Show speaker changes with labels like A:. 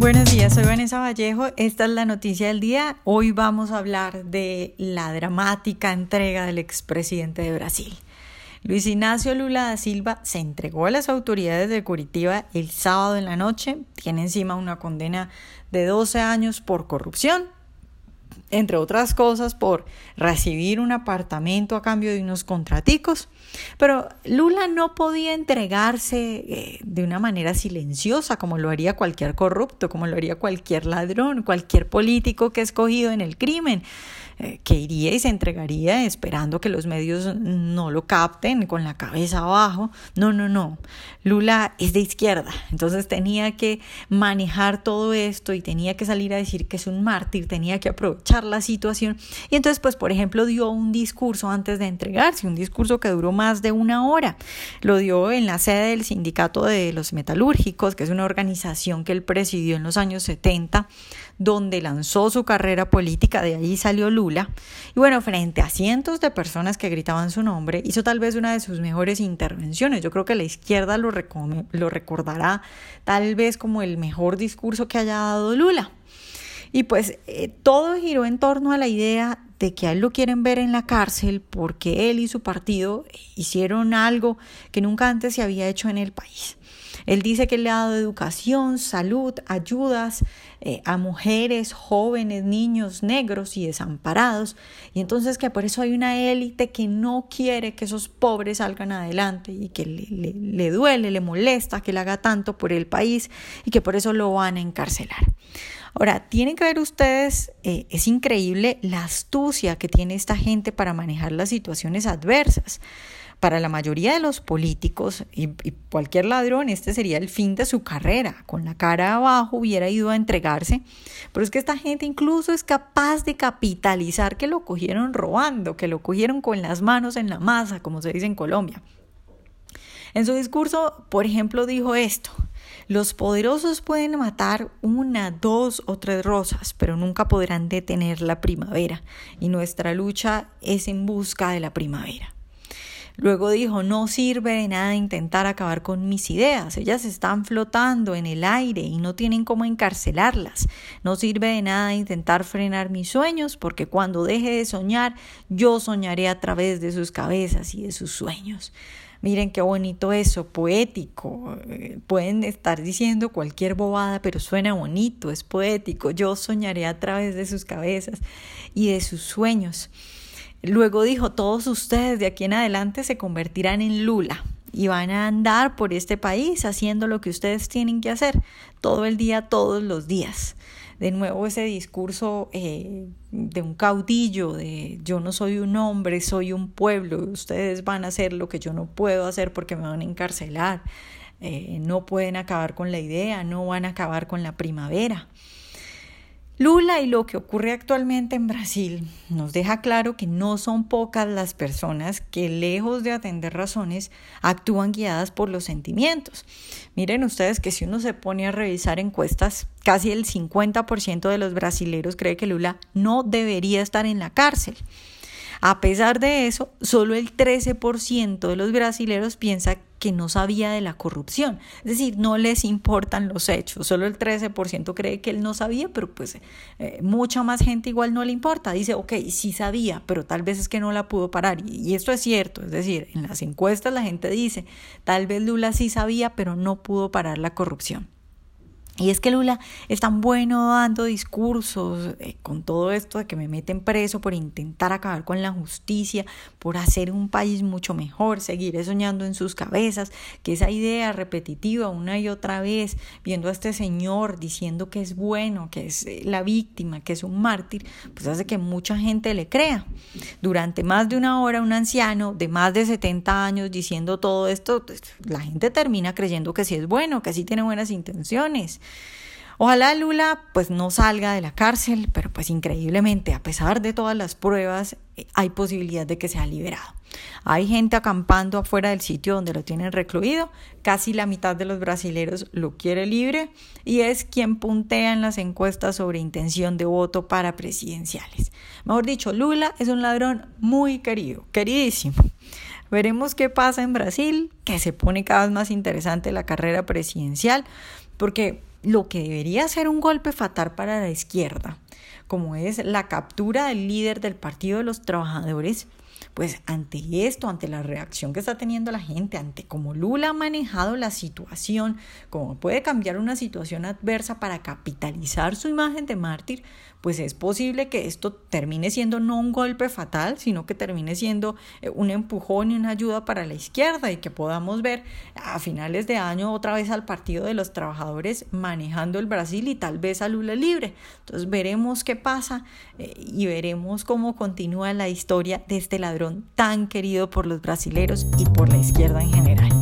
A: Buenos días, soy Vanessa Vallejo. Esta es la noticia del día. Hoy vamos a hablar de la dramática entrega del expresidente de Brasil. Luis Ignacio Lula da Silva se entregó a las autoridades de Curitiba el sábado en la noche. Tiene encima una condena de 12 años por corrupción entre otras cosas, por recibir un apartamento a cambio de unos contraticos. Pero Lula no podía entregarse eh, de una manera silenciosa, como lo haría cualquier corrupto, como lo haría cualquier ladrón, cualquier político que ha escogido en el crimen. Eh, que iría y se entregaría esperando que los medios no lo capten con la cabeza abajo. No, no, no. Lula es de izquierda, entonces tenía que manejar todo esto y tenía que salir a decir que es un mártir, tenía que aprovechar la situación. Y entonces, pues, por ejemplo, dio un discurso antes de entregarse, un discurso que duró más de una hora. Lo dio en la sede del Sindicato de los Metalúrgicos, que es una organización que él presidió en los años 70 donde lanzó su carrera política, de ahí salió Lula. Y bueno, frente a cientos de personas que gritaban su nombre, hizo tal vez una de sus mejores intervenciones. Yo creo que la izquierda lo, lo recordará tal vez como el mejor discurso que haya dado Lula. Y pues eh, todo giró en torno a la idea de que a él lo quieren ver en la cárcel porque él y su partido hicieron algo que nunca antes se había hecho en el país. Él dice que le ha dado educación, salud, ayudas eh, a mujeres, jóvenes, niños negros y desamparados. Y entonces que por eso hay una élite que no quiere que esos pobres salgan adelante y que le, duele, le molesta que le haga tanto por el país y que por eso lo van a encarcelar. Ahora, tienen que ver ustedes, eh, es increíble la astucia que tiene esta gente para manejar las situaciones adversas. Para la mayoría de los políticos y, cualquier ladrón, este sería el fin de su carrera. Con la cara abajo hubiera ido a entregarse. Pero es que esta gente incluso es capaz de capitalizar que lo cogieron robando, que lo cogieron con las manos en la masa, como se dice en Colombia. En su discurso, por ejemplo, dijo esto. Los poderosos pueden matar una, dos o tres rosas, pero nunca podrán detener la primavera. Y nuestra lucha es en busca de la primavera. Luego dijo, no sirve de nada intentar acabar con mis ideas, ellas están flotando en el aire y no tienen cómo encarcelarlas. No sirve de nada intentar frenar mis sueños, porque cuando deje de soñar, yo soñaré a través de sus cabezas y de sus sueños. Miren qué bonito eso, poético. Eh, pueden estar diciendo cualquier bobada, pero suena bonito, es poético. Yo soñaré a través de sus cabezas y de sus sueños. Luego dijo, todos ustedes de aquí en adelante se convertirán en Lula y van a andar por este país haciendo lo que ustedes tienen que hacer todo el día, todos los días. De nuevo ese discurso eh, de un caudillo, de yo no soy un hombre, soy un pueblo, ustedes van a hacer lo que yo no puedo hacer porque me van a encarcelar, eh, no pueden acabar con la idea, no van a acabar con la primavera. Lula y lo que ocurre actualmente en Brasil nos deja claro que no son pocas las personas que lejos de atender razones actúan guiadas por los sentimientos. Miren ustedes que si uno se pone a revisar encuestas, casi el 50% de los brasileros cree que Lula no debería estar en la cárcel. A pesar de eso, solo el 13% de los brasileros piensa que no sabía de la corrupción. Es decir, no les importan los hechos. Solo el 13% cree que él no sabía, pero pues eh, mucha más gente igual no le importa. Dice, ok, sí sabía, pero tal vez es que no la pudo parar. Y, y esto es cierto. Es decir, en las encuestas la gente dice, tal vez Lula sí sabía, pero no pudo parar la corrupción. Y es que Lula es tan bueno dando discursos eh, con todo esto de que me meten preso por intentar acabar con la justicia, por hacer un país mucho mejor, seguir soñando en sus cabezas, que esa idea repetitiva una y otra vez, viendo a este señor diciendo que es bueno, que es eh, la víctima, que es un mártir, pues hace que mucha gente le crea. Durante más de una hora un anciano de más de 70 años diciendo todo esto, pues, la gente termina creyendo que sí es bueno, que sí tiene buenas intenciones. Ojalá Lula pues no salga de la cárcel, pero pues increíblemente, a pesar de todas las pruebas, eh, hay posibilidad de que sea liberado. Hay gente acampando afuera del sitio donde lo tienen recluido, casi la mitad de los brasileros lo quiere libre y es quien puntea en las encuestas sobre intención de voto para presidenciales. Mejor dicho, Lula es un ladrón muy querido, queridísimo. Veremos qué pasa en Brasil, que se pone cada vez más interesante la carrera presidencial, porque lo que debería ser un golpe fatal para la izquierda, como es la captura del líder del Partido de los Trabajadores, pues ante esto, ante la reacción que está teniendo la gente, ante cómo Lula ha manejado la situación, cómo puede cambiar una situación adversa para capitalizar su imagen de mártir, pues es posible que esto termine siendo no un golpe fatal, sino que termine siendo eh, un empujón y una ayuda para la izquierda y que podamos ver a finales de año otra vez al Partido de los Trabajadores manejando el Brasil y tal vez a Lula libre. Entonces veremos qué pasa eh, y veremos cómo continúa la historia de este ladrón tan querido por los brasileros y por la izquierda en general.